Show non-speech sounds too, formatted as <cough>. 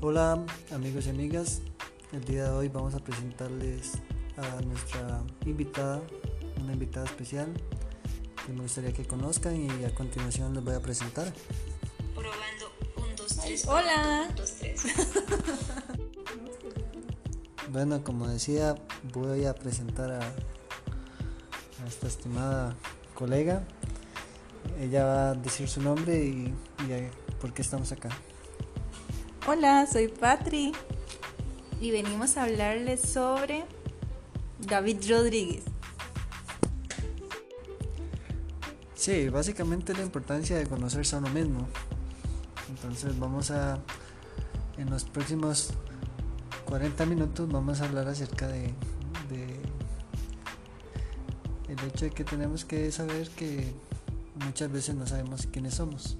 Hola amigos y amigas, el día de hoy vamos a presentarles a nuestra invitada, una invitada especial que me gustaría que conozcan y a continuación les voy a presentar. Probando, un, dos, tres. Hola. Un, dos, tres. <laughs> Bueno, como decía, voy a presentar a, a esta estimada colega. Ella va a decir su nombre y, y a- por qué estamos acá. Hola, soy Patri y venimos a hablarles sobre David Rodríguez. Sí, básicamente la importancia de conocerse a uno mismo. Entonces vamos a, en los próximos 40 minutos vamos a hablar acerca de, de el hecho de que tenemos que saber que muchas veces no sabemos quiénes somos.